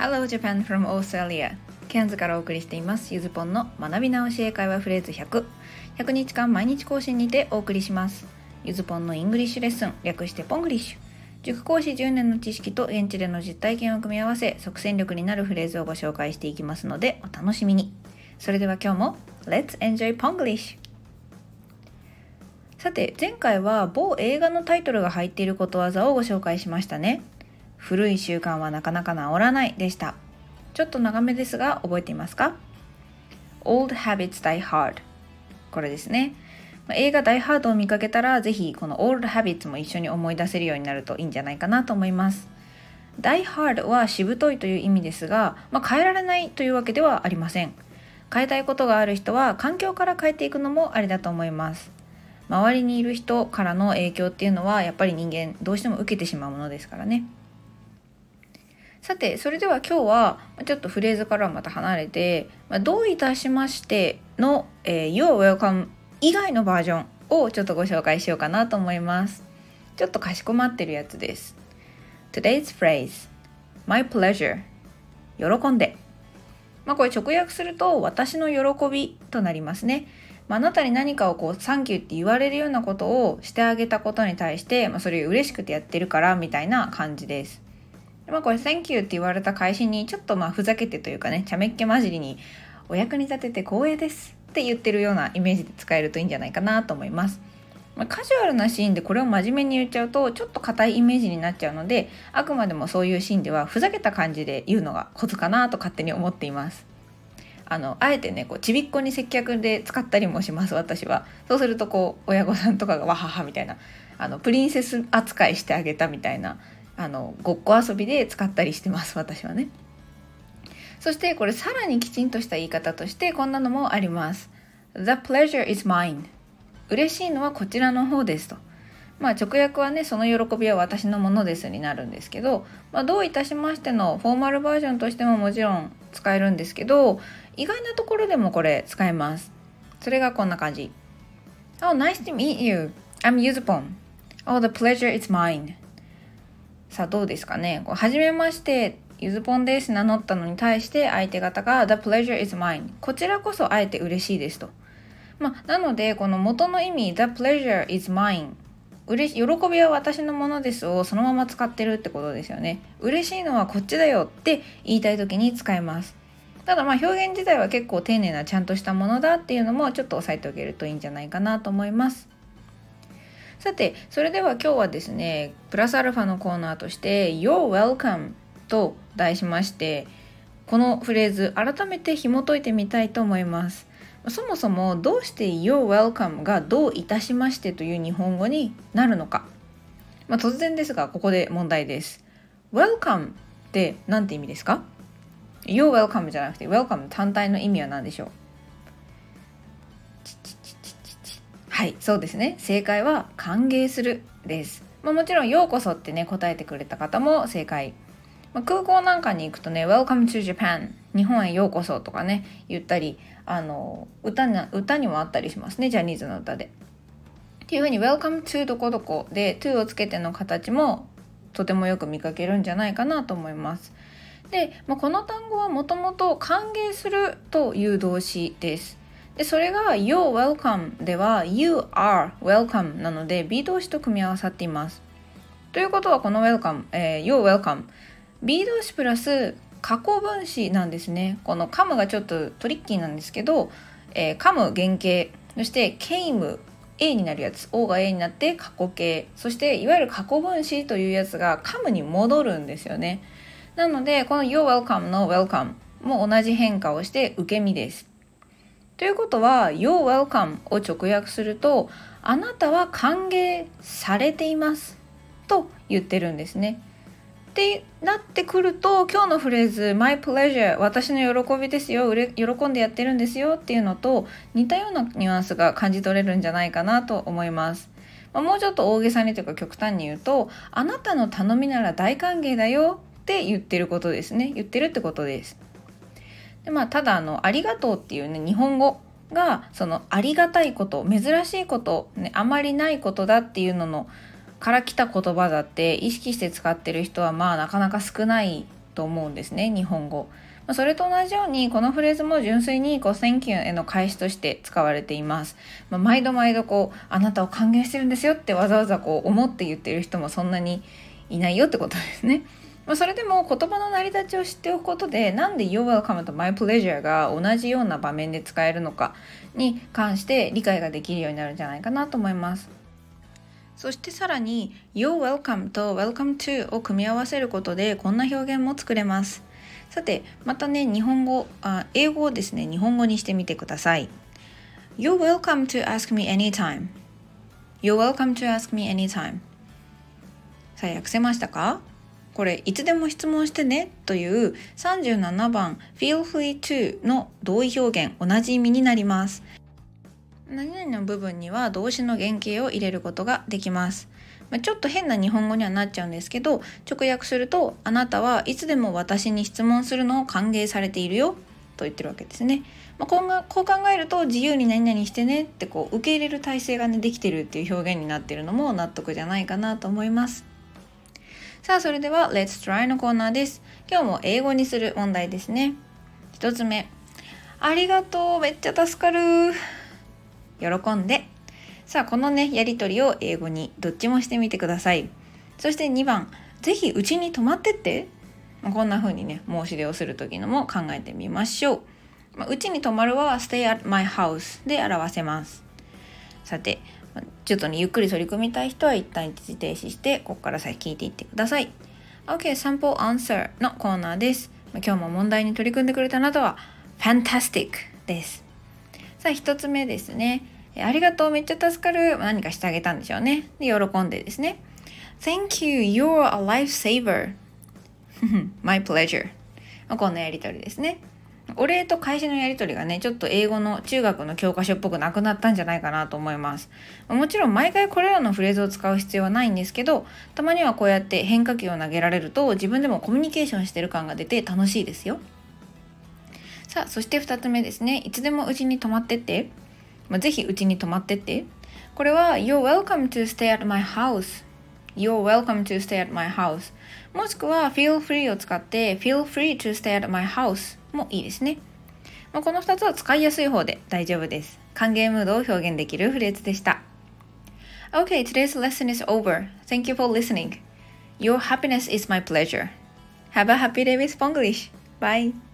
Hello Japan from Australia. ケアンズからお送りしています。ゆずぽんの学び直し英会話フレーズ100 100日間毎日更新にてお送りします。ゆずぽんの English lesson。略してポングリッシュ。塾講師10年の知識と現地での実体験を組み合わせ即戦力になるフレーズをご紹介していきますのでお楽しみに。それでは今日も Let's enjoy Ponglish! さて前回は某映画のタイトルが入っていることわざをご紹介しましたね。古い習慣はなかなか治らないでしたちょっと長めですが覚えていますか？Old habits die hard これですね映画「ダイ・ハード」を見かけたらぜひこの「オールド・ハビッツ」も一緒に思い出せるようになるといいんじゃないかなと思います。ダイ・ハードはしぶといという意味ですが、まあ、変えられないというわけではありません。変えたいことがある人は環境から変えていくのもありだと思います。周りにいる人からの影響っていうのはやっぱり人間どうしても受けてしまうものですからね。さてそれでは今日はちょっとフレーズからまた離れて「どういたしましての」えー、You're welcome 以外のバージョンをちょっとご紹介しようかなと思います。ちょっとかしこまってるやつです。Today's phrase My pleasure 喜んでまあこれ直訳すると私の喜びとなりますね。まあ、あなたに何かをこうサンキューって言われるようなことをしてあげたことに対して、まあ、それ嬉しくてやってるからみたいな感じです。まあこれ Thank you って言われた返しにちょっとまあふざけてというかね、ちゃめっ気混じりにお役に立てて光栄ですって言ってるようなイメージで使えるといいんじゃないかなと思います。まあ、カジュアルなシーンでこれを真面目に言っちゃうとちょっと硬いイメージになっちゃうのであくまでもそういうシーンではふざけた感じで言うのがコツかなと勝手に思っています。あのあえてねこうちびっこに接客で使ったりもします私はそうするとこう親御さんとかがわははみたいなあのプリンセス扱いしてあげたみたいなあのごっこ遊びで使ったりしてます私はね。そしてこれさらにきちんとした言い方としてこんなのもあります。The pleasure is mine. 嬉しいのはこちらの方ですと。まあ直訳はね、その喜びは私のものですになるんですけど、まあ、どういたしましてのフォーマルバージョンとしてももちろん使えるんですけど、意外なところでもこれ使えます。それがこんな感じ。Oh, nice to meet you. I'm Yuzupon. Oh, the pleasure is mine. さあどうですかね。はじめましてゆずぽんです名乗ったのに対して相手方が The pleasure is mine こちらこそあえて嬉しいですと。まあ、なのでこの元の意味 The pleasure is mine 嬉し喜びは私のものですをそのまま使ってるってことですよね。嬉しいのはこっちだよって言いたい時に使えます。ただまあ表現自体は結構丁寧なちゃんとしたものだっていうのもちょっと押さえておけるといいんじゃないかなと思います。さてそれでは今日はですねプラスアルファのコーナーとして「You're welcome」と題しましてこのフレーズ改めて紐解いてみたいと思います。そもそもどうして You're welcome がどういたしましてという日本語になるのか、まあ、突然ですがここで問題です。Welcome って何て意味ですか？You're welcome じゃなくて Welcome 単体の意味は何でしょう？はいそうですね正解は歓迎するです、まあ、もちろんようこそってね答えてくれた方も正解まあ、空港なんかに行くとね「Welcome to Japan」日本へようこそとかね言ったりあの歌に歌にもあったりしますねジャニーズの歌で。っていうふうに「Welcome to どこどこ」で「to」をつけての形もとてもよく見かけるんじゃないかなと思います。で、まあ、この単語はもともと歓迎するという動詞です。でそれが You're welcome では You are welcome なので B 動詞と組み合わさっています。ということはこの welcome、えー、You're welcome B 動詞プラス過去分詞なんですね。この come がちょっとトリッキーなんですけど、えー、come 原型。そして came A になるやつ。O が A になって過去形。そしていわゆる過去分詞というやつが come に戻るんですよね。なのでこの You're welcome の welcome も同じ変化をして受け身です。ということは You're welcome を直訳するとあなたは歓迎されていますと言ってるんですねってなってくると今日のフレーズ「My pleasure」私の喜びですよ喜んでやってるんですよっていうのと似たようなニュアンスが感じ取れるんじゃないかなと思います。ま、もうちょっと大げさにというか極端に言うと「あなたの頼みなら大歓迎だよ」って言ってることですね言ってるってことです。でまあ、ただあの「ありがとう」っていうね日本語がそのありがたいこと珍しいこと、ね、あまりないことだっていうののから来た言葉だって意識して使ってる人はまあなかなか少ないと思うんですね日本語。まそれと同じようにこのフレーズも純粋にこう Thank you への返しとして使われています。まあ、毎度毎度こうあなたを歓迎してるんですよってわざわざこう思って言ってる人もそんなにいないよってことですね。まあ、それでも言葉の成り立ちを知っておくことでなんで You're welcome と My pleasure が同じような場面で使えるのかに関して理解ができるようになるんじゃないかなと思います。そしてさらに You're welcome と Welcome to を組み合わせることでこんな表現も作れます。さてまたね日本語あ英語をですね日本語にしてみてください You're welcome to ask me anytime You're welcome to ask me anytime さあ訳せましたか？これいつでも質問してねという37番 feel free to の同意表現同じ意味になります何々の部分には動詞の原型を入れることができますまあ、ちょっと変な日本語にはなっちゃうんですけど直訳すると「あなたはいつでも私に質問するのを歓迎されているよ」と言ってるわけですね。まあ、こうこう考えると自由に何々してねってこう受け入れる体制がねできてるっていう表現になってるのも納得じゃないかなと思います。さあそれでは Let's Try のコーナーです。今日も英語にする問題ですね。1つ目。ありがとうめっちゃ助かる。喜んで。さあこのねやり取りを英語にどっちもしてみてください。そして2番。是非うちに泊まってって。こんな風にね申し出をする時のも考えてみましょう。うちに泊まるは stay at my house で表せます。さてちょっとねゆっくり取り組みたい人は一旦一時停止してここから先聞いていってください OK サンプルアンサーのコーナーです今日も問題に取り組んでくれたあなたは Fantastic ですさあ1つ目ですねありがとう、めっちゃ助かる。何かしてあげたんでしょうね。で、喜んでですね。Thank you, you're a lifesaver. My pleasure. こんなやりとりですね。お礼と返しのやり取りがね、ちょっと英語の中学の教科書っぽくなくなったんじゃないかなと思います。もちろん毎回これらのフレーズを使う必要はないんですけど、たまにはこうやって変化球を投げられると自分でもコミュニケーションしてる感が出て楽しいですよ。さあ、そして2つ目ですね。いつでもうちに泊まってって。まあ、ぜひうちに泊まってって。これは You're welcome to stay at my house You're welcome to stay at my house もしくは feel free を使って feel free to stay at my house もいいですね。まあ、この2つは使いやすい方で大丈夫です。歓迎ムードを表現できるフレーズでした。Okay, today's lesson is over. Thank you for listening. Your happiness is my pleasure. Have a happy day with Ponglish. Bye.